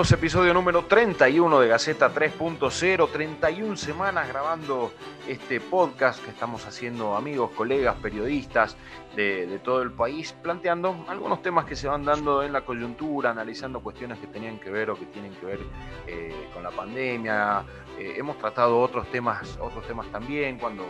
Episodio número 31 de Gaceta 3.0, 31 semanas grabando este podcast que estamos haciendo amigos, colegas, periodistas de, todo el país, planteando algunos temas que se van dando en la coyuntura, analizando cuestiones que tenían que ver o que tienen que ver eh, con la pandemia. Eh, hemos tratado otros temas, otros temas también, cuando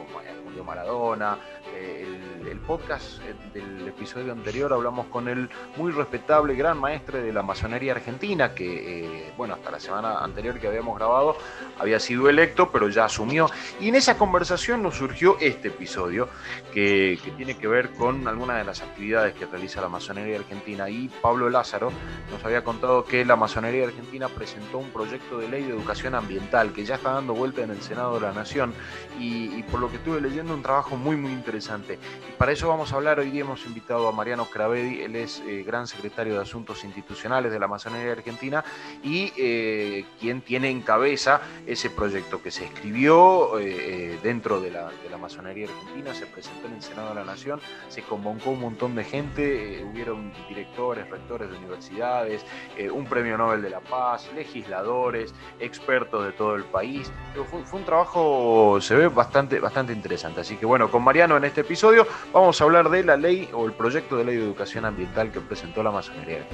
murió Maradona, eh, el, podcast del episodio anterior hablamos con el muy respetable gran maestre de la masonería argentina, que bueno, hasta la semana anterior que habíamos grabado había sido electo, pero ya asumió. Y en esa conversación nos surgió este episodio que, tiene que ver con algunas de las actividades que realiza la masonería argentina. Y Pablo Lázaro nos había contado que la masonería argentina presentó un proyecto de ley de educación ambiental que ya está dando vuelta en el Senado de la Nación y, por lo que estuve leyendo un trabajo muy muy interesante. Y para eso vamos a hablar, hoy día hemos invitado a Mariano Cravedi, él es eh, gran secretario de Asuntos Institucionales de la masonería argentina y eh, quien tiene en cabeza ese proyecto que se escribió eh, dentro de la, de la, masonería argentina, se presentó en el Senado de la Nación, convocó un montón de gente, eh, hubieron directores, rectores de universidades, eh, un premio Nobel de la Paz, legisladores, expertos de todo el país. Fue, fue, un trabajo, se ve bastante, bastante interesante. Así que bueno, con Mariano en este episodio vamos a hablar de la ley o el proyecto de ley de educación ambiental que presentó la masonería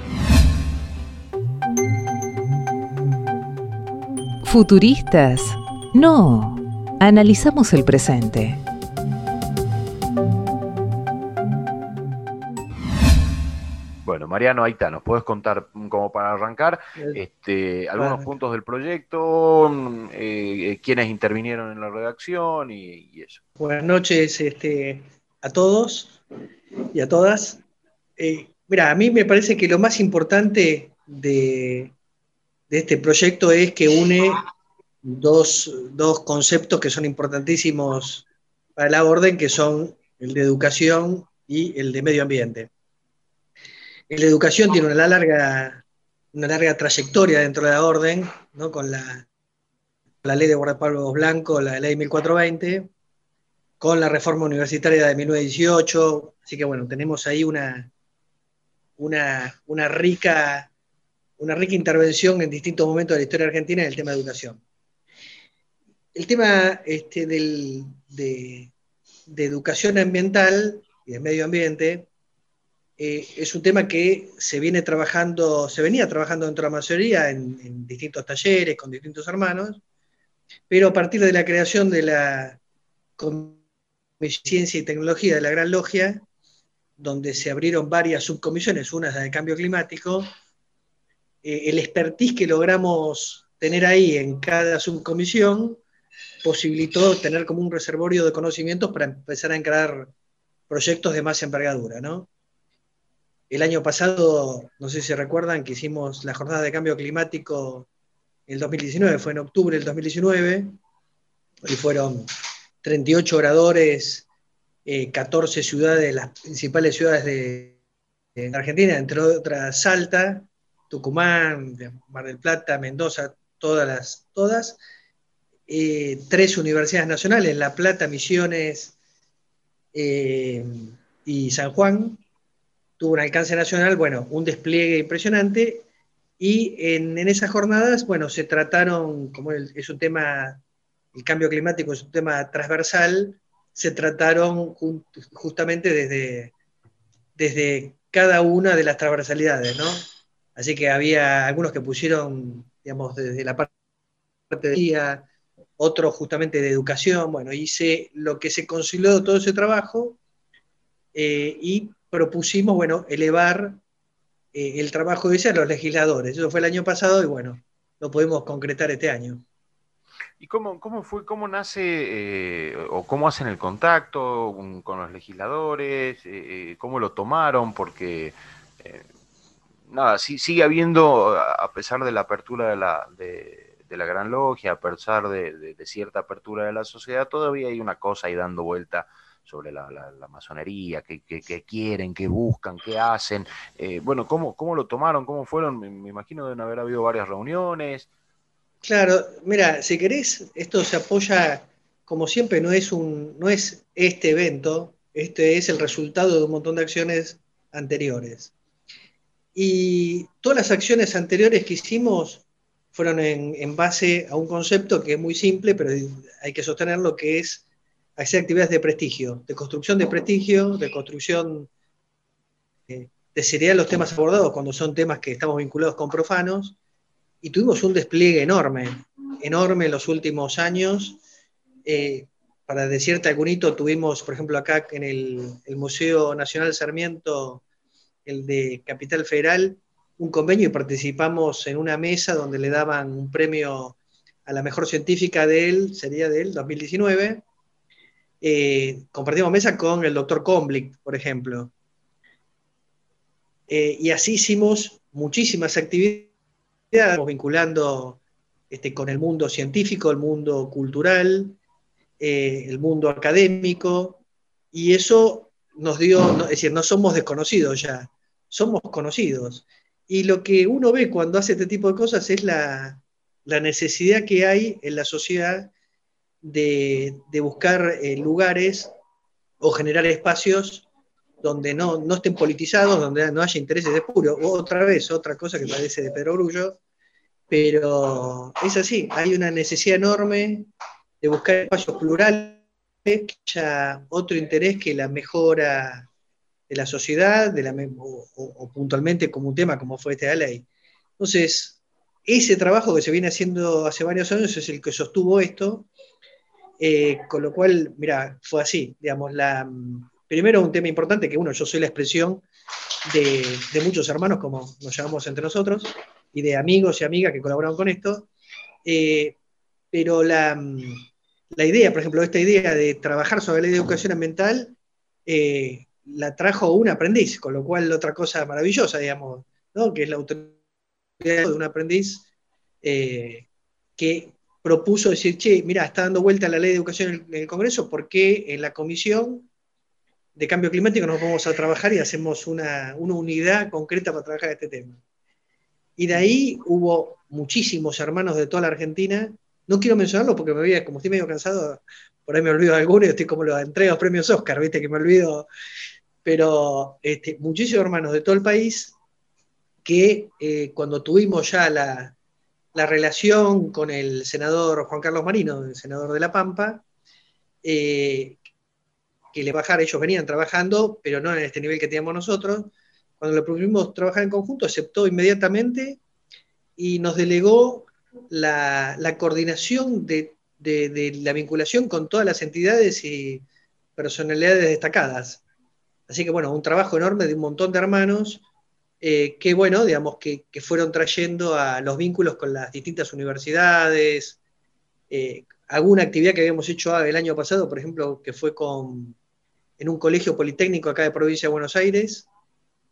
Futuristas. No. Analizamos el presente. Bueno, Mariano, ahí está, nos puedes contar como para arrancar este, algunos puntos del proyecto, mm, eh, quiénes intervinieron en la redacción y, eso. Buenas noches este, a todos y a todas. Eh, mira, a mí me parece que lo más importante de, de este proyecto es que une dos, conceptos que son importantísimos para la orden, que son el de educación y el de medio ambiente. De educación tiene una larga, una larga trayectoria dentro de la orden, ¿no? con la, la ley de guardaespalvos blanco, la ley 1420, con la reforma universitaria de 1918, así que bueno, tenemos ahí una, una, una, rica, una rica intervención en distintos momentos de la historia argentina en el tema de educación el tema este, de, educación ambiental y de medio ambiente eh, es un tema que se viene trabajando, se venía trabajando dentro de la mayoría en, distintos talleres con distintos hermanos, pero a partir de la creación de la Ciencia y Tecnología de la Gran Logia, donde se abrieron varias subcomisiones, una de cambio climático, eh, el expertise que logramos tener ahí en cada subcomisión posibilitó tener como un reservorio de conocimientos para empezar a encarar proyectos de más envergadura, ¿no? El año pasado, no sé si recuerdan, que hicimos la jornada de cambio climático el 2019, fue en octubre del 2019, y fueron 38 oradores, 14 eh, ciudades, las principales ciudades de, de, Argentina, entre otras Salta, Tucumán, Mar del Plata, Mendoza, todas las, todas, eh, tres universidades nacionales, La Plata, Misiones eh, y San Juan, tuvo un alcance nacional, bueno, un despliegue impresionante, y en, esas jornadas, bueno, se trataron, como es un tema, el cambio climático es un tema transversal, se trataron justamente desde, desde cada una de las transversalidades, ¿no? Así que había algunos que pusieron, digamos, desde la parte de día, otro justamente de educación, bueno, hice lo que se consolidó todo ese trabajo eh, y propusimos, bueno, elevar eh, el trabajo de a los legisladores. Eso fue el año pasado y bueno, lo podemos concretar este año. ¿Y cómo, cómo fue, cómo nace eh, o cómo hacen el contacto con los legisladores? ¿Cómo lo tomaron? Porque nada, sí, sigue habiendo, a pesar de la apertura de la, de, de la Gran Logia, a pesar de, cierta apertura de la sociedad, todavía hay una cosa ahí dando vuelta sobre la, masonería, qué, quieren, qué buscan, qué hacen. Eh, bueno, ¿cómo, ¿cómo lo tomaron? ¿Cómo fueron? Me, me imagino deben haber habido varias reuniones. Claro, mira, si querés, esto se apoya, como siempre, no es, un, no es este evento, este es el resultado de un montón de acciones anteriores. Y todas las acciones anteriores que hicimos fueron en, base a un concepto que es muy simple, pero hay que sostenerlo, que es hacer actividades de prestigio, de construcción de prestigio, de construcción de, de seriedad de los temas abordados cuando son temas que estamos vinculados con profanos, y tuvimos un despliegue enorme, enorme en los últimos años. Eh, para decirte algún hito, tuvimos, por ejemplo, acá en el, Museo Nacional Sarmiento, el de Capital Federal, un convenio y participamos en una mesa donde le daban un premio a la mejor científica de él, sería de él, 2019. Eh, compartimos mesa con el doctor Komblick, por ejemplo. Eh, y así hicimos muchísimas actividades vinculando este, con el mundo científico, el mundo cultural, eh, el mundo académico, y eso nos dio, es decir, no somos desconocidos ya, somos conocidos. Y lo que uno ve cuando hace este tipo de cosas es la, necesidad que hay en la sociedad de, buscar eh, lugares o generar espacios donde no, no estén politizados, donde no haya intereses de puro. Otra vez, otra cosa que parece de Pedro Grullo, pero es así, hay una necesidad enorme de buscar espacios plurales, que haya otro interés que la mejora de la sociedad, de la, o, puntualmente como un tema como fue esta ley. Entonces, ese trabajo que se viene haciendo hace varios años es el que sostuvo esto, eh, con lo cual, mira, fue así, digamos, la, primero un tema importante, que uno, yo soy la expresión de, muchos hermanos, como nos llamamos entre nosotros, y de amigos y amigas que colaboran con esto, eh, pero la, la, idea, por ejemplo, esta idea de trabajar sobre la ley de educación ambiental, eh, la trajo un aprendiz, con lo cual otra cosa maravillosa, digamos, ¿no? que es la autoridad de un aprendiz que propuso decir, che, mira, está dando vuelta la ley de educación en el Congreso, ¿por qué en la comisión de cambio climático nos vamos a trabajar y hacemos una, unidad concreta para trabajar este tema. Y de ahí hubo muchísimos hermanos de toda la Argentina. No quiero mencionarlo porque me voy, como estoy medio cansado, por ahí me olvido de alguno y estoy como los entrega premios Oscar, viste que me olvido. Pero este, muchísimos hermanos de todo el país que eh, cuando tuvimos ya la, relación con el senador Juan Carlos Marino, el senador de La Pampa, eh, que le bajara, ellos venían trabajando, pero no en este nivel que teníamos nosotros. Cuando le propusimos trabajar en conjunto, aceptó inmediatamente y nos delegó la, coordinación de, la vinculación con todas las entidades y personalidades destacadas. Así que bueno, un trabajo enorme de un montón de hermanos eh, que bueno, digamos, que, fueron trayendo a los vínculos con las distintas universidades, eh, alguna actividad que habíamos hecho el año pasado, por ejemplo, que fue con en un colegio politécnico acá de provincia de Buenos Aires,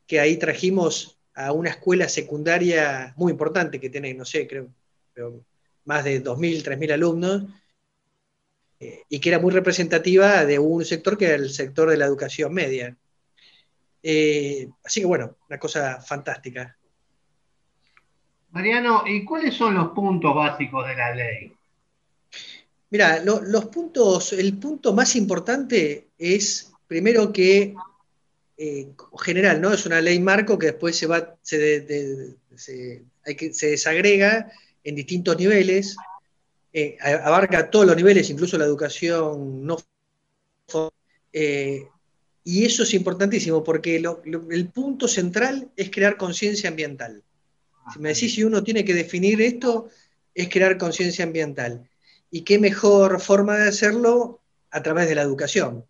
que ahí trajimos a una escuela secundaria muy importante que tiene, no sé, creo, más de 2.000, 3.000 alumnos, eh, y que era muy representativa de un sector que era el sector de la educación media. Eh, así que bueno, una cosa fantástica. Mariano, ¿y cuáles son los puntos básicos de la ley? Mira, los puntos, el punto más importante es primero que eh, general, ¿no? Es una ley marco que después se va, se, se desagrega en distintos niveles, eh, abarca todos los niveles, incluso la educación no eh, y eso es importantísimo porque el punto central es crear conciencia ambiental. Si me decís si uno tiene que definir esto, es crear conciencia ambiental. ¿Y qué mejor forma de hacerlo? A través de la educación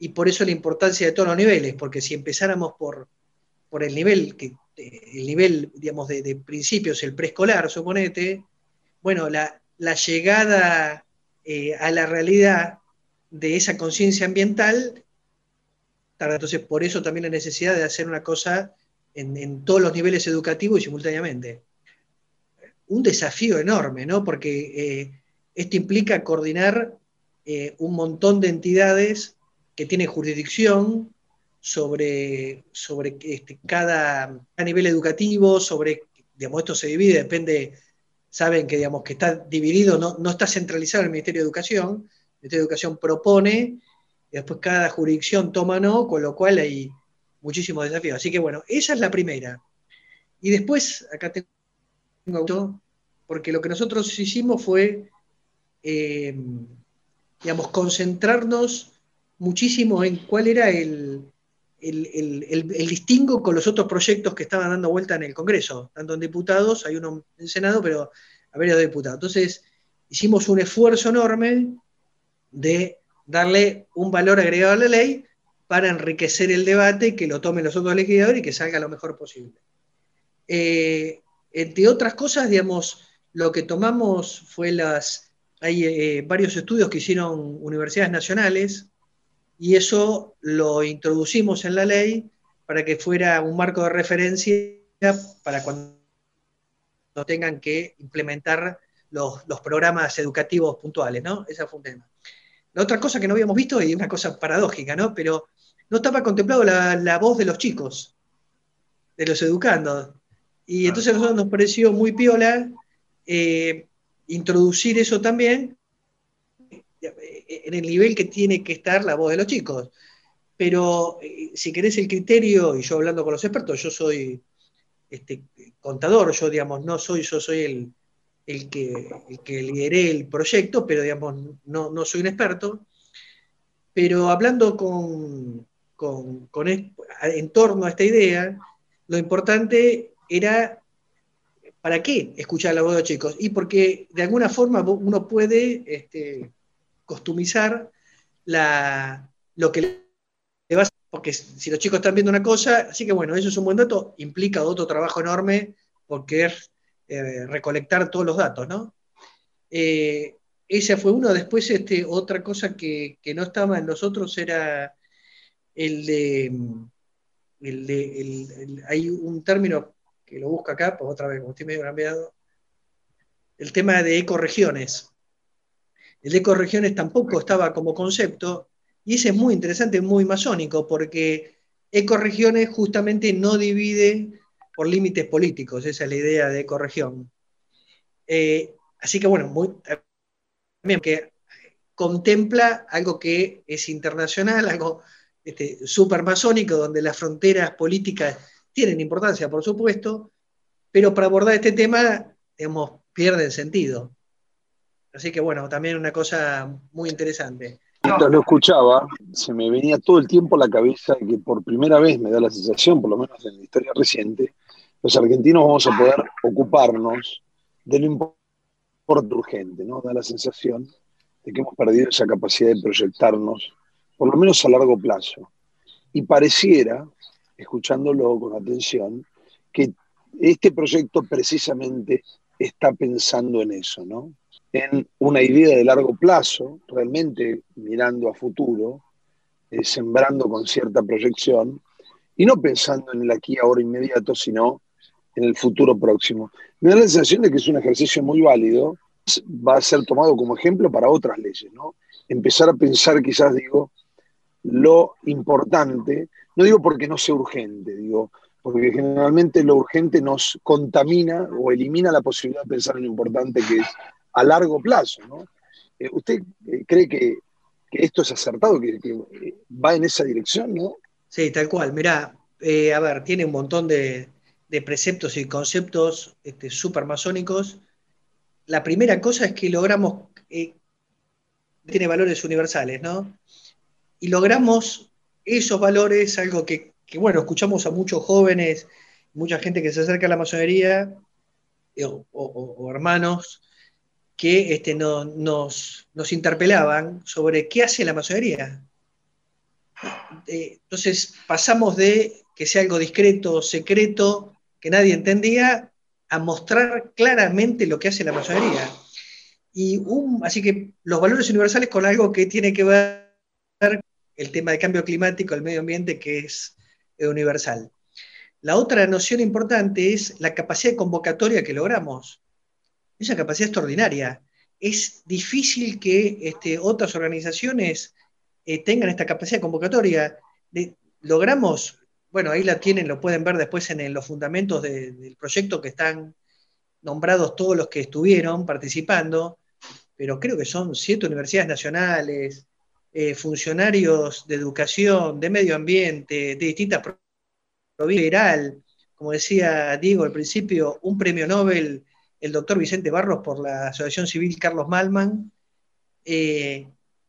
y por eso la importancia de todos los niveles, porque si empezáramos por, por el nivel, que, el nivel digamos, de, principios, el preescolar, suponete, bueno, la, llegada eh, a la realidad de esa conciencia ambiental, entonces por eso también la necesidad de hacer una cosa en, todos los niveles educativos y simultáneamente. Un desafío enorme, ¿no? Porque eh, esto implica coordinar eh, un montón de entidades que tiene jurisdicción sobre, sobre este, cada nivel educativo, sobre, digamos, esto se divide, depende, saben que, digamos, que está dividido, no, está centralizado en el Ministerio de Educación, el Ministerio de Educación propone, y después cada jurisdicción toma no, con lo cual hay muchísimos desafíos. Así que bueno, esa es la primera. Y después, acá tengo, porque lo que nosotros hicimos fue, eh, digamos, concentrarnos muchísimo en cuál era el, el, distingo con los otros proyectos que estaban dando vuelta en el Congreso, tanto en diputados, hay uno en Senado, pero a varios diputados. Entonces, hicimos un esfuerzo enorme de darle un valor agregado a la ley para enriquecer el debate, que lo tomen los otros legisladores y que salga lo mejor posible. Eh, entre otras cosas, digamos, lo que tomamos fue las, hay eh, varios estudios que hicieron universidades nacionales, y eso lo introducimos en la ley para que fuera un marco de referencia para cuando tengan que implementar los, programas educativos puntuales, ¿no? Esa fue un tema. La otra cosa que no habíamos visto, y una cosa paradójica, ¿no? Pero no estaba contemplado la, voz de los chicos, de los educandos. Y entonces a nosotros nos pareció muy piola eh, introducir eso también en el nivel que tiene que estar la voz de los chicos. Pero eh, si querés el criterio, y yo hablando con los expertos, yo soy este, contador, yo digamos, no soy, yo soy el, el, que, el que lideré el proyecto, pero digamos, no, no soy un experto. Pero hablando con, con, con en torno a esta idea, lo importante era ¿para qué escuchar la voz de los chicos? Y porque de alguna forma uno puede este, customizar la, lo que le va a porque si los chicos están viendo una cosa, así que bueno, eso es un buen dato, implica otro trabajo enorme porque es eh, recolectar todos los datos, ¿no? Eh, esa fue uno, después este, otra cosa que, no estaba en los otros era el de, el de hay un término que lo busco acá, pues otra vez, como estoy medio cambiado, el tema de ecoregiones. El de ecoregiones tampoco estaba como concepto, y ese es muy interesante, muy masónico, porque ecoregiones justamente no divide por límites políticos, esa es la idea de ecoregión. Eh, así que bueno, muy, también que contempla algo que es internacional, algo este, súper masónico, donde las fronteras políticas tienen importancia, por supuesto, pero para abordar este tema, digamos, pierden sentido. Así que bueno, también una cosa muy interesante. Mientras lo escuchaba, se me venía todo el tiempo a la cabeza que por primera vez me da la sensación, por lo menos en la historia reciente, los argentinos vamos a poder ocuparnos de lo importante urgente, ¿no? Da la sensación de que hemos perdido esa capacidad de proyectarnos, por lo menos a largo plazo. Y pareciera, escuchándolo con atención, que este proyecto precisamente está pensando en eso, ¿no? en una idea de largo plazo, realmente mirando a futuro, eh, sembrando con cierta proyección, y no pensando en el aquí ahora inmediato, sino en el futuro próximo. Me da la sensación de que es un ejercicio muy válido, va a ser tomado como ejemplo para otras leyes, ¿no? Empezar a pensar, quizás digo, lo importante, no digo porque no sea urgente, digo, porque generalmente lo urgente nos contamina o elimina la posibilidad de pensar en lo importante que es a largo plazo. ¿no? Eh, ¿Usted eh, cree que, esto es acertado, que, eh, va en esa dirección? ¿no? Sí, tal cual. Mirá, a ver, tiene un montón de, preceptos y conceptos este, súper masónicos. La primera cosa es que logramos, tiene valores universales, ¿no? Y logramos esos valores, algo que, bueno, escuchamos a muchos jóvenes, mucha gente que se acerca a la masonería, o hermanos, que este, nos, interpelaban sobre qué hace la masonería. Eh, entonces pasamos de que sea algo discreto, secreto, que nadie entendía, a mostrar claramente lo que hace la masonería. Y así que los valores universales con algo que tiene que ver el tema de cambio climático, el medio ambiente, que es universal. La otra noción importante es la capacidad de convocatoria que logramos esa capacidad extraordinaria. Es difícil que este, otras organizaciones eh, tengan esta capacidad convocatoria. logramos, bueno, ahí la tienen, lo pueden ver después en, los fundamentos del proyecto que están nombrados todos los que estuvieron participando, pero creo que son siete universidades nacionales, eh, funcionarios de educación, de medio ambiente, de distintas provincias, como decía Diego al principio, un premio Nobel, el doctor Vicente Barros por la Asociación Civil Carlos Malman, eh,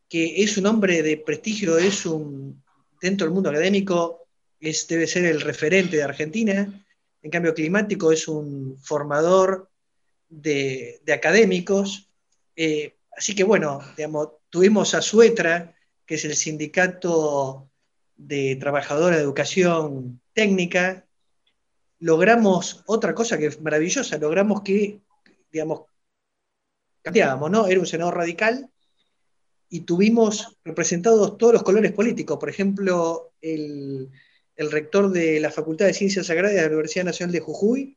que es un hombre de prestigio, es un, dentro del mundo académico, es, debe ser el referente de Argentina, en cambio climático es un formador de, académicos, eh, así que bueno, digamos, tuvimos a Suetra, que es el sindicato de trabajadores de educación técnica, logramos otra cosa que es maravillosa, logramos que, digamos, cambiábamos, ¿no? Era un senador radical y tuvimos representados todos los colores políticos. Por ejemplo, el, rector de la Facultad de Ciencias Sagradas de la Universidad Nacional de Jujuy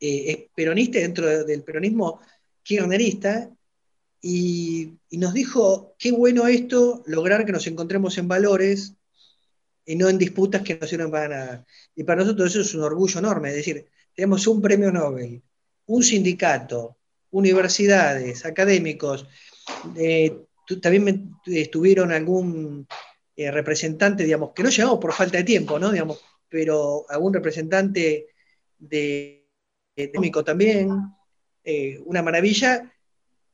eh, es peronista dentro del peronismo kirchnerista y, nos dijo, qué bueno esto, lograr que nos encontremos en valores y no en disputas que no sirven para nada. Y para nosotros eso es un orgullo enorme, es decir, tenemos un premio Nobel, un sindicato, universidades, académicos, eh, también estuvieron algún eh, representante, digamos, que no llegamos por falta de tiempo, ¿no? Digamos, pero algún representante de, técnico también, eh, una maravilla.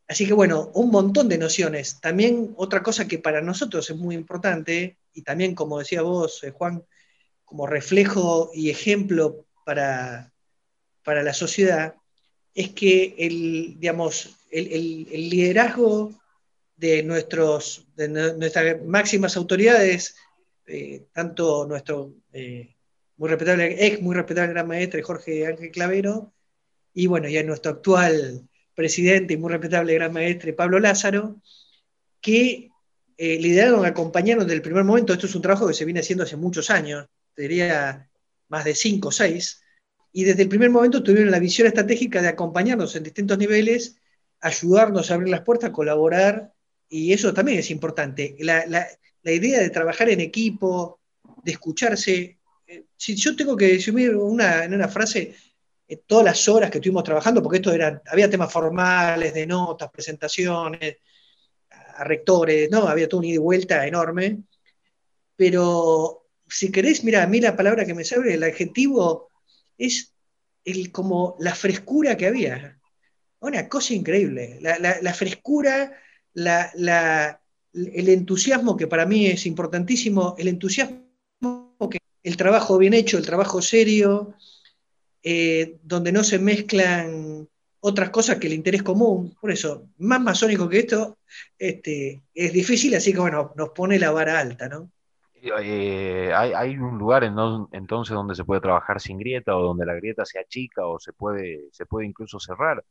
Así que bueno, un montón de nociones. También otra cosa que para nosotros es muy importante, y también como decía vos, eh, Juan, como reflejo y ejemplo para, para la sociedad, es que el, digamos, el liderazgo de, nuestros, nuestras máximas autoridades, eh, tanto nuestro eh, muy respetable, ex muy respetable gran maestre Jorge Ángel Clavero, y bueno, ya nuestro actual presidente y muy respetable gran maestre Pablo Lázaro, que eh, lideraron, acompañaron desde el primer momento. Esto es un trabajo que se viene haciendo hace muchos años, diría más de cinco o seis, y desde el primer momento tuvieron la visión estratégica de acompañarnos en distintos niveles, ayudarnos a abrir las puertas, colaborar y eso también es importante. La, idea de trabajar en equipo, de escucharse. Eh, si yo tengo que resumir una, en una frase, eh, todas las horas que estuvimos trabajando, porque esto era, había temas formales, de notas, presentaciones, a rectores, ¿no? Había todo un ida y vuelta enorme. Pero si querés, mira, a mí la palabra que me sale, el adjetivo, es el, como la frescura que había. Una cosa increíble. La, la frescura el entusiasmo, que para mí es importantísimo, el entusiasmo que el trabajo bien hecho, el trabajo serio, eh, donde no se mezclan otras cosas que el interés común. Por eso, más masónico que esto, este, es difícil, así que bueno, nos pone la vara alta, ¿no? Eh, hay, un lugar en entonces donde se puede trabajar sin grieta o donde la grieta se achica o se puede, se puede incluso cerrar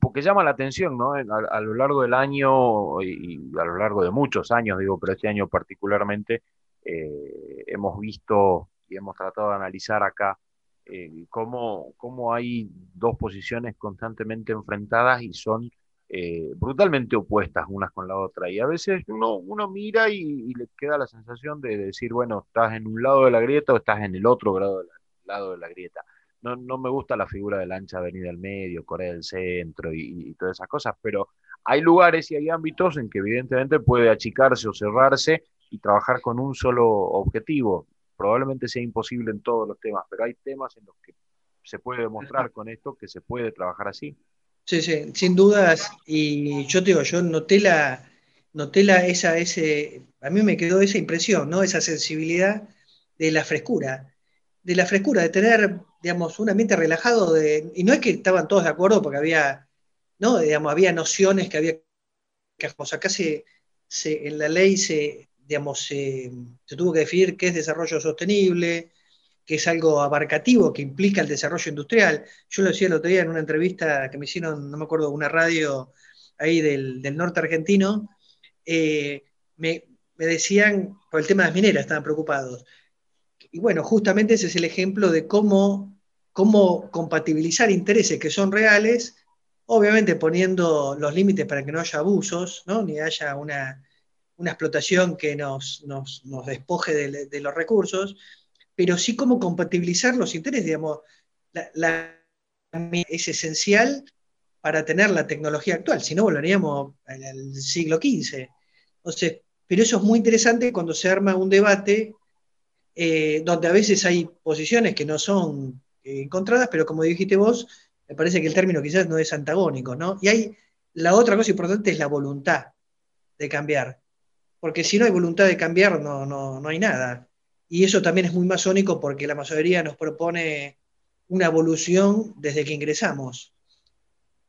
porque llama la atención, ¿no? A, lo largo del año y, a lo largo de muchos años, digo, pero este año particularmente, eh, hemos visto y hemos tratado de analizar acá eh, cómo, cómo, hay dos posiciones constantemente enfrentadas y son eh, brutalmente opuestas unas con la otra. Y a veces uno, uno mira y, le queda la sensación de decir, bueno, estás en un lado de la grieta o estás en el otro lado de la grieta no, me gusta la figura de la ancha avenida del medio, Corea del Centro y, todas esas cosas, pero hay lugares y hay ámbitos en que evidentemente puede achicarse o cerrarse y trabajar con un solo objetivo. Probablemente sea imposible en todos los temas, pero hay temas en los que se puede demostrar con esto que se puede trabajar así. Sí, sí, sin dudas. Y yo te digo, yo noté la, noté la, esa, ese, a mí me quedó esa impresión, ¿no? Esa sensibilidad de la frescura de la frescura, de tener, digamos, un ambiente relajado, de, y no es que estaban todos de acuerdo porque había, ¿no? Digamos, había nociones que había que, acá se, en la ley se, digamos, se, tuvo que definir qué es desarrollo sostenible, que es algo abarcativo, que implica el desarrollo industrial. Yo lo decía el otro día en una entrevista que me hicieron, no me acuerdo, una radio ahí del, norte argentino, eh, me, me, decían, por el tema de las mineras, estaban preocupados. Y bueno, justamente ese es el ejemplo de cómo, cómo compatibilizar intereses que son reales, obviamente poniendo los límites para que no haya abusos, ni haya una, una explotación que nos, nos, despoje de, los recursos, pero sí cómo compatibilizar los intereses, digamos, es esencial para tener la tecnología actual, si no volveríamos al, siglo XV. Entonces, pero eso es muy interesante cuando se arma un debate eh, donde a veces hay posiciones que no son encontradas, pero como dijiste vos, me parece que el término quizás no es antagónico, ¿no? Y hay, la otra cosa importante es la voluntad de cambiar, porque si no hay voluntad de cambiar, no, no, hay nada. Y eso también es muy masónico porque la masonería nos propone una evolución desde que ingresamos.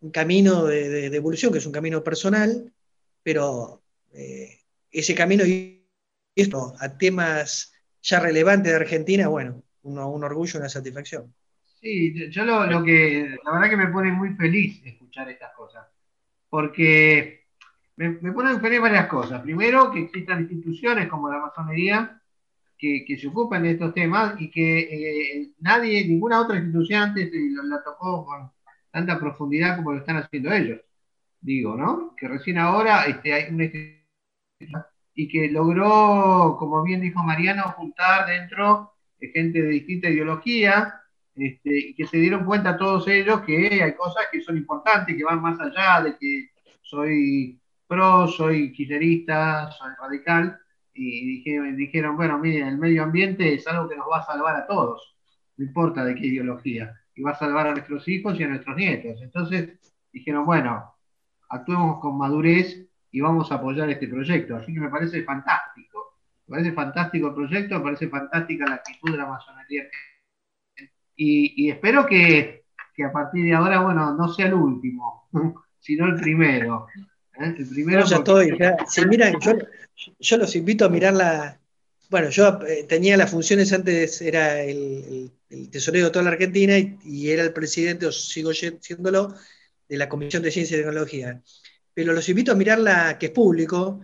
Un camino de, evolución que es un camino personal, pero eh, ese camino y esto a temas ya relevantes de Argentina, bueno, un, un orgullo, una satisfacción. Sí, yo lo, que, la verdad que me pone muy feliz escuchar estas cosas, porque me, me ponen feliz varias cosas. Primero, que existan instituciones como la masonería que, se ocupan de estos temas y que eh, nadie, ninguna otra institución antes eh, la tocó con tanta profundidad como lo están haciendo ellos. Digo, ¿no? Que recién ahora este, hay una institución y que logró, como bien dijo Mariano, juntar dentro gente de distinta ideología este, y que se dieron cuenta todos ellos que hay cosas que son importantes, que van más allá de que soy pro, soy kirchnerista, soy radical, y dijeron, bueno, miren, el medio ambiente es algo que nos va a salvar a todos, no importa de qué ideología, y va a salvar a nuestros hijos y a nuestros nietos. Entonces dijeron, bueno, actuemos con madurez y vamos a apoyar este proyecto. Así que me parece fantástico. Me parece fantástico el proyecto, me parece fantástica la actitud de la masonería y, espero que, a partir de ahora, bueno, no sea el último, sino el primero. ¿eh? El primero ya estoy. si miran, yo, los invito a mirar la. Bueno, yo eh, tenía las funciones antes, era el, tesorero de toda la Argentina y, era el presidente, o sigo siéndolo, de la Comisión de Ciencia y Tecnología. Pero los invito a mirar la que es público,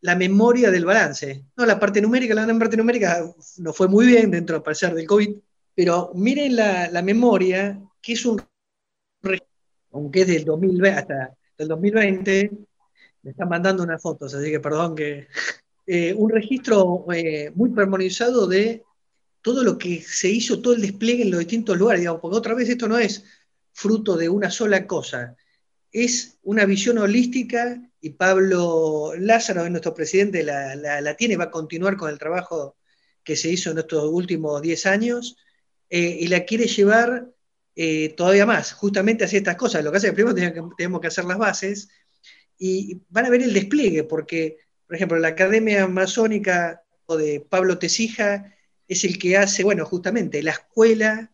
la memoria del balance. No, la parte numérica, la parte numérica no fue muy bien dentro, a pesar del COVID, pero miren la, memoria, que es un aunque es del 2020 hasta el 2020, me están mandando unas fotos, así que perdón que eh, un registro eh, muy permonizado de todo lo que se hizo, todo el despliegue en los distintos lugares, digamos, porque otra vez esto no es fruto de una sola cosa, es una visión holística y Pablo Lázaro, nuestro presidente, la, la tiene, va a continuar con el trabajo que se hizo en estos últimos 10 años eh, y la quiere llevar eh, todavía más, justamente hacia estas cosas. Lo que hace es primero tenemos que, hacer las bases y van a ver el despliegue, porque, por ejemplo, la Academia Masónica de Pablo Tesija es el que hace, bueno, justamente la escuela,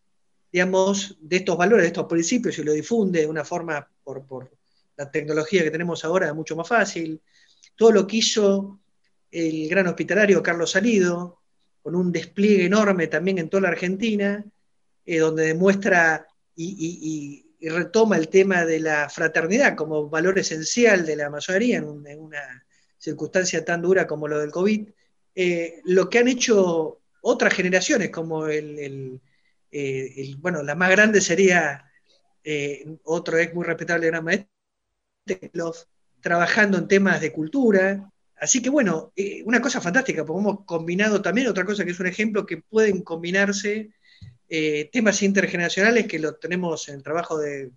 digamos, de estos valores, de estos principios y lo difunde de una forma por, por la tecnología que tenemos ahora mucho más fácil. Todo lo que hizo el gran hospitalario Carlos Salido, con un despliegue enorme también en toda la Argentina, eh, donde demuestra y, retoma el tema de la fraternidad como valor esencial de la masonería en, una circunstancia tan dura como lo del COVID, eh, lo que han hecho otras generaciones, como el, eh, bueno, la más grande sería otro es muy respetable gran maestro, trabajando en temas de cultura, Así que bueno, eh, una cosa fantástica, porque hemos combinado también otra cosa que es un ejemplo que pueden combinarse eh, temas intergeneracionales que lo tenemos en el trabajo de,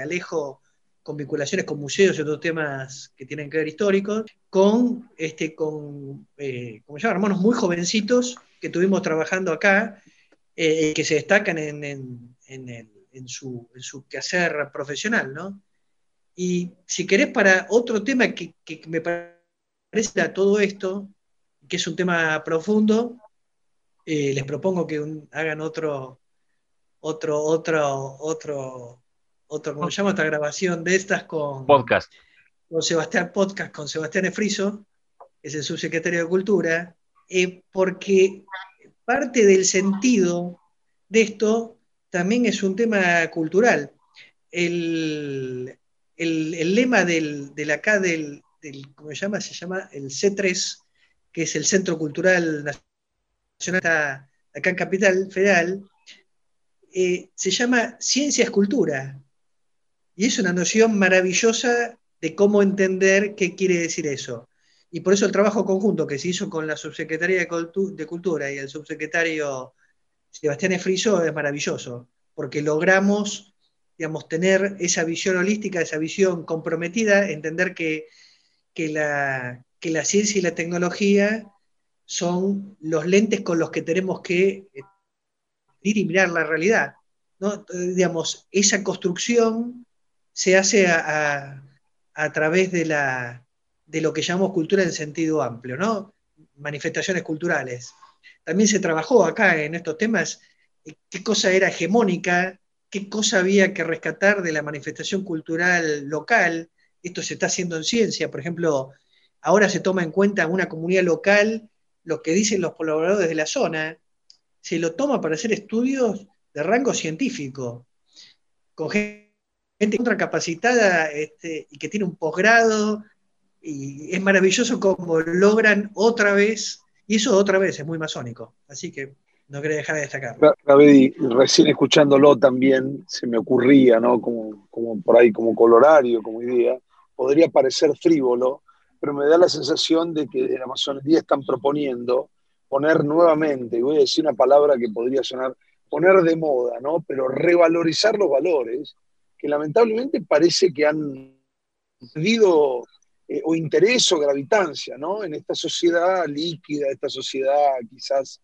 Alejo con vinculaciones con museos y otros temas que tienen que ver históricos, con, este, con eh, como se llama, hermanos muy jovencitos que estuvimos trabajando acá, que se destacan en, su, quehacer profesional, ¿no? Y si querés, para otro tema que, que me parece a todo esto, que es un tema profundo, eh, les propongo que hagan otro, otro, otro, otro, otro, ¿cómo se llama esta grabación de estas con podcast? Con Sebastián Podcast, con Sebastián Efriso, que es el subsecretario de Cultura, eh, porque parte del sentido de esto también es un tema cultural. El, lema del, del acá del, ¿cómo se llama? Se llama el C3, que es el Centro Cultural Nacional acá en Capital Federal, eh, se llama Ciencia es Cultura. Y es una noción maravillosa de cómo entender qué quiere decir eso. Y por eso el trabajo conjunto que se hizo con la Subsecretaría de, Cultura y el subsecretario Sebastián Efriso es maravilloso, porque logramos digamos, tener esa visión holística, esa visión comprometida, entender que, la, que la ciencia y la tecnología son los lentes con los que tenemos que eh, ir y mirar la realidad. ¿no? Digamos, esa construcción se hace a, través de, la, de, lo que llamamos cultura en sentido amplio, ¿no? manifestaciones culturales. También se trabajó acá en estos temas eh, qué cosa era hegemónica, qué cosa había que rescatar de la manifestación cultural local. Esto se está haciendo en ciencia, por ejemplo, ahora se toma en cuenta una comunidad local lo que dicen los colaboradores de la zona, se lo toma para hacer estudios de rango científico, con gente contracapacitada este, y que tiene un posgrado, y es maravilloso cómo logran otra vez, y eso otra vez es muy masónico, así que no quería dejar de destacar. recién escuchándolo también se me ocurría, ¿no? Como, como por ahí, como colorario, como idea, podría parecer frívolo, pero me da la sensación de que de la masonería están proponiendo poner nuevamente, voy a decir una palabra que podría sonar, poner de moda, ¿no? Pero revalorizar los valores que lamentablemente parece que han perdido eh, o interés o gravitancia, ¿no? En esta sociedad líquida, esta sociedad quizás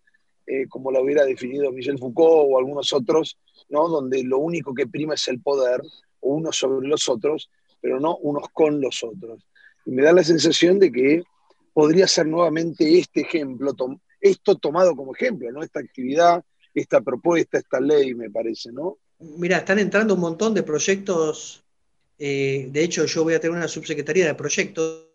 eh, como la hubiera definido Michel Foucault o algunos otros, ¿no? Donde lo único que prima es el poder, unos sobre los otros, pero no unos con los otros. Y me da la sensación de que podría ser nuevamente este ejemplo, esto tomado como ejemplo, ¿no? Esta actividad, esta propuesta, esta ley, me parece, ¿no? Mira, están entrando un montón de proyectos. Eh, de hecho, yo voy a tener una subsecretaría de proyectos,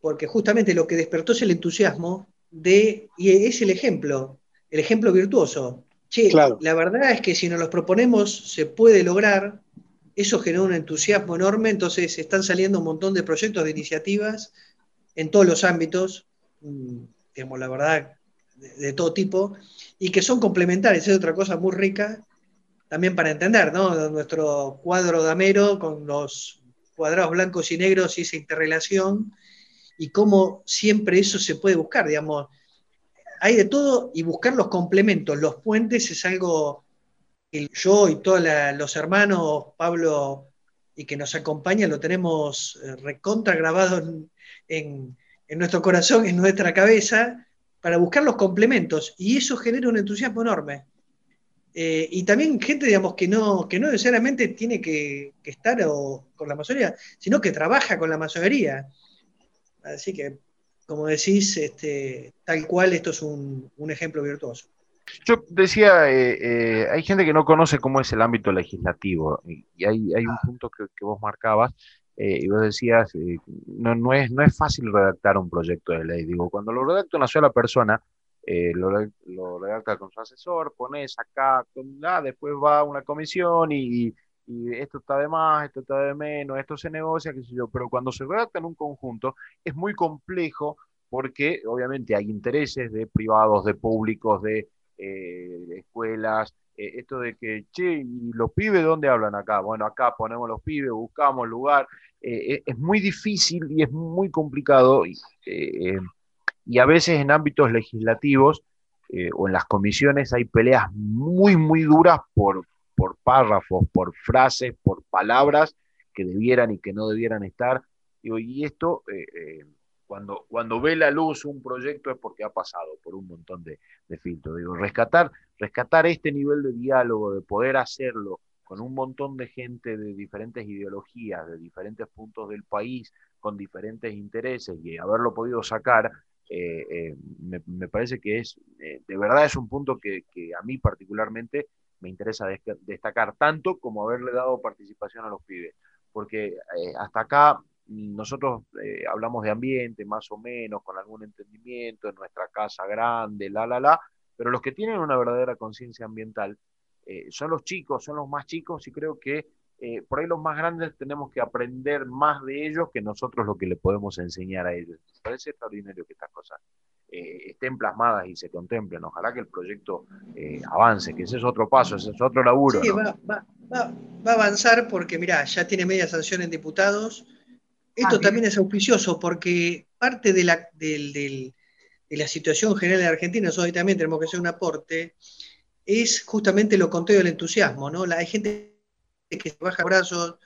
porque justamente lo que despertó es el entusiasmo de, y es el ejemplo, el ejemplo virtuoso. Che, la verdad es que si nos los proponemos, se puede lograr, eso genera un entusiasmo enorme, entonces están saliendo un montón de proyectos, de iniciativas en todos los ámbitos, mm, digamos, la verdad, de, todo tipo, y que son complementarias, es otra cosa muy rica también para entender, ¿no? Nuestro cuadro damero con los cuadrados blancos y negros y esa interrelación, y cómo siempre eso se puede buscar, digamos, hay de todo y buscar los complementos, los puentes es algo yo y todos los hermanos, Pablo y que nos acompaña, lo tenemos eh, recontra grabado en, nuestro corazón, en nuestra cabeza, para buscar los complementos. Y eso genera un entusiasmo enorme. Eh, y también gente, digamos, que no, que no necesariamente tiene que, estar con la masonería, sino que trabaja con la masonería. Así que, como decís, este, tal cual esto es un ejemplo virtuoso. Yo decía, eh, eh, hay gente que no conoce cómo es el ámbito legislativo y, hay, un punto que, vos marcabas eh, y vos decías, no, no, es, no es fácil redactar un proyecto de ley. Digo, cuando lo redacta una sola persona, lo, redacta con su asesor, pones acá, ah, después va a una comisión y, y, esto está de más, esto está de menos, esto se negocia, qué sé yo. Pero cuando se redacta en un conjunto, es muy complejo porque obviamente hay intereses de privados, de públicos, de eh, escuelas, eh, esto de que, che, ¿y los pibes dónde hablan acá? Bueno, acá ponemos los pibes, buscamos lugar. Eh, es muy difícil y es muy complicado y, a veces en ámbitos legislativos o en las comisiones hay peleas muy, muy duras por, por párrafos, por frases, por palabras que debieran y que no debieran estar. Y, esto cuando, cuando ve la luz un proyecto es porque ha pasado por un montón de, filtros. Digo, rescatar, rescatar este nivel de diálogo, de poder hacerlo con un montón de gente de diferentes ideologías, de diferentes puntos del país, con diferentes intereses y haberlo podido sacar, eh, eh, me, parece que es, eh, de verdad es un punto que, a mí particularmente me interesa destacar, tanto como haberle dado participación a los pibes, porque hasta acá nosotros eh, hablamos de ambiente más o menos, con algún entendimiento, en nuestra casa grande, la, la, la, pero los que tienen una verdadera conciencia ambiental eh, son los chicos, son los más chicos y creo que eh, por ahí los más grandes tenemos que aprender más de ellos que nosotros lo que le podemos enseñar a ellos. Me parece extraordinario que estas cosas estén plasmadas y se contemplen. Ojalá que el proyecto avance, que ese es otro paso, ese es otro laburo. Sí, va, va, va, a avanzar porque, mira, ya tiene media sanción en diputados, esto también es auspicioso porque parte de la, de la situación general de Argentina, nosotros hoy también tenemos que hacer un aporte, es justamente lo contrario del entusiasmo, ¿no? La, hay gente que se baja brazos,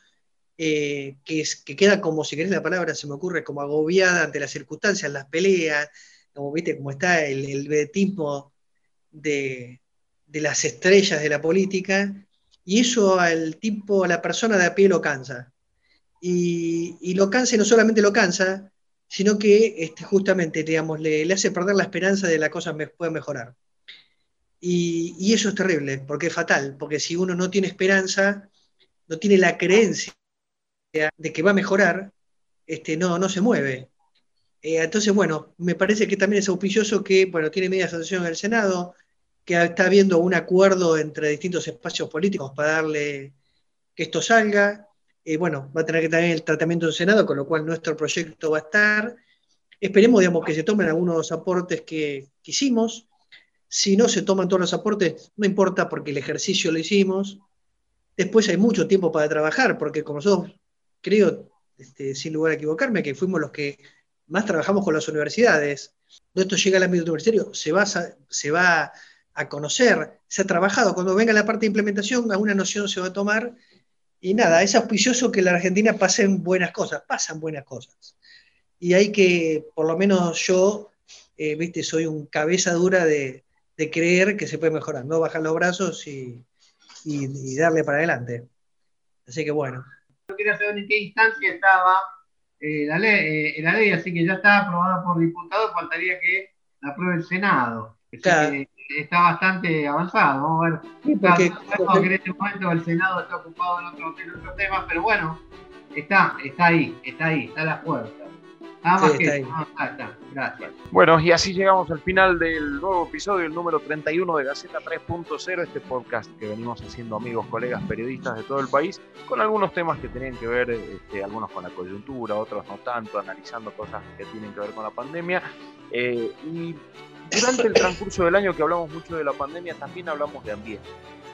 eh, que, que, queda como, si querés la palabra, se me ocurre, como agobiada ante las circunstancias, las peleas, como viste, como está el, el vedetismo de, de, las estrellas de la política, y eso al tipo, a la persona de a pie lo cansa. Y, lo cansa no solamente lo cansa, sino que este, justamente, digamos, le, hace perder la esperanza de que la cosa pueda mejorar. Y, y, eso es terrible, porque es fatal, porque si uno no tiene esperanza, no tiene la creencia de que va a mejorar, este, no, no se mueve. Eh, entonces, bueno, me parece que también es auspicioso que, bueno, tiene media sanción en el Senado, que está habiendo un acuerdo entre distintos espacios políticos para darle que esto salga. Eh, bueno, va a tener que tener el tratamiento del Senado, con lo cual nuestro proyecto va a estar. Esperemos, digamos, que se tomen algunos aportes que, hicimos. Si no se toman todos los aportes, no importa porque el ejercicio lo hicimos. Después hay mucho tiempo para trabajar, porque como nosotros creo, este, sin lugar a equivocarme, que fuimos los que más trabajamos con las universidades. Cuando esto llega al ámbito universitario, se va, se va a conocer, se ha trabajado. Cuando venga la parte de implementación, alguna noción se va a tomar. Y nada, es auspicioso que en la Argentina pasen buenas cosas, pasan buenas cosas. Y hay que, por lo menos yo, eh, viste, soy un cabeza dura de, creer que se puede mejorar, no bajar los brazos y darle para adelante. Así que bueno quería saber en qué instancia estaba eh, la, ley, eh, la ley, así que ya está aprobada por diputados, faltaría que la apruebe el Senado. Está bastante avanzado. Vamos a ver. porque, que en este momento el Senado está ocupado en otros otro temas, pero bueno, está, está ahí, está ahí, está a la puerta. Gracias. Bueno, y así llegamos al final del nuevo episodio, el número 31 de Gaceta 3.0, este podcast que venimos haciendo amigos, colegas, periodistas de todo el país, con algunos temas que tenían que ver, este, algunos con la coyuntura, otros no tanto, analizando cosas que tienen que ver con la pandemia. Eh, y durante el transcurso del año que hablamos mucho de la pandemia, también hablamos de ambiente.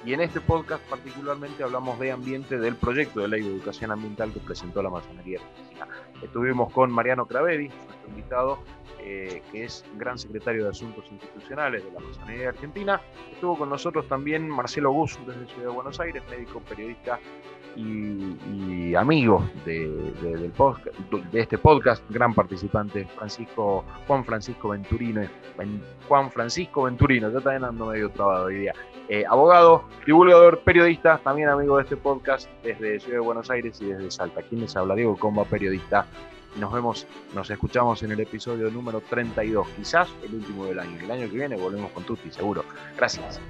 Y en este podcast particularmente hablamos de ambiente del proyecto de ley de educación ambiental que presentó la Masonería Argentina. Estuvimos con Mariano Craveri, nuestro invitado, eh, que es gran secretario de Asuntos Institucionales de la Masonería Argentina. Estuvo con nosotros también Marcelo Gus desde Ciudad de Buenos Aires, médico, periodista y, amigo de, del podcast, de este podcast, gran participante, Francisco, Juan Francisco Venturino, Juan Francisco Venturino, yo también ando medio trabado hoy día, eh, abogado, divulgador, periodista, también amigo de este podcast desde Ciudad de Buenos Aires y desde Salta. ¿Quién les habla? Diego Comba, periodista. Nos vemos, nos escuchamos en el episodio número 32, quizás el último del año. El año que viene volvemos con Tutti, seguro. Gracias.